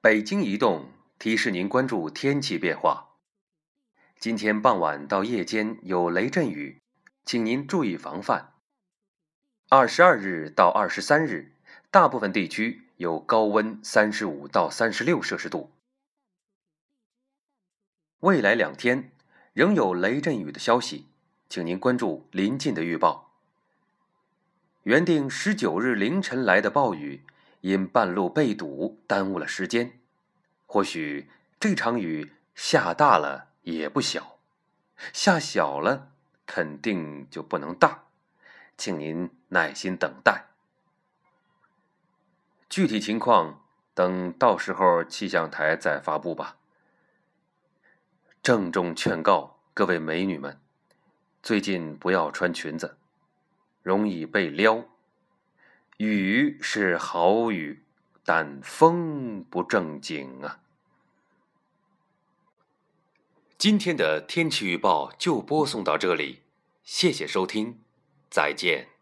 北京移动提示您关注天气变化。今天傍晚到夜间有雷阵雨，请您注意防范。二十二日到二十三日，大部分地区有高温三十五到三十六摄氏度。未来两天仍有雷阵雨的消息，请您关注临近的预报。原定十九日凌晨来的暴雨。因半路被堵，耽误了时间。或许这场雨下大了也不小，下小了肯定就不能大，请您耐心等待。具体情况等到时候气象台再发布吧。郑重劝告各位美女们，最近不要穿裙子，容易被撩。雨是好雨，但风不正经啊！今天的天气预报就播送到这里，谢谢收听，再见。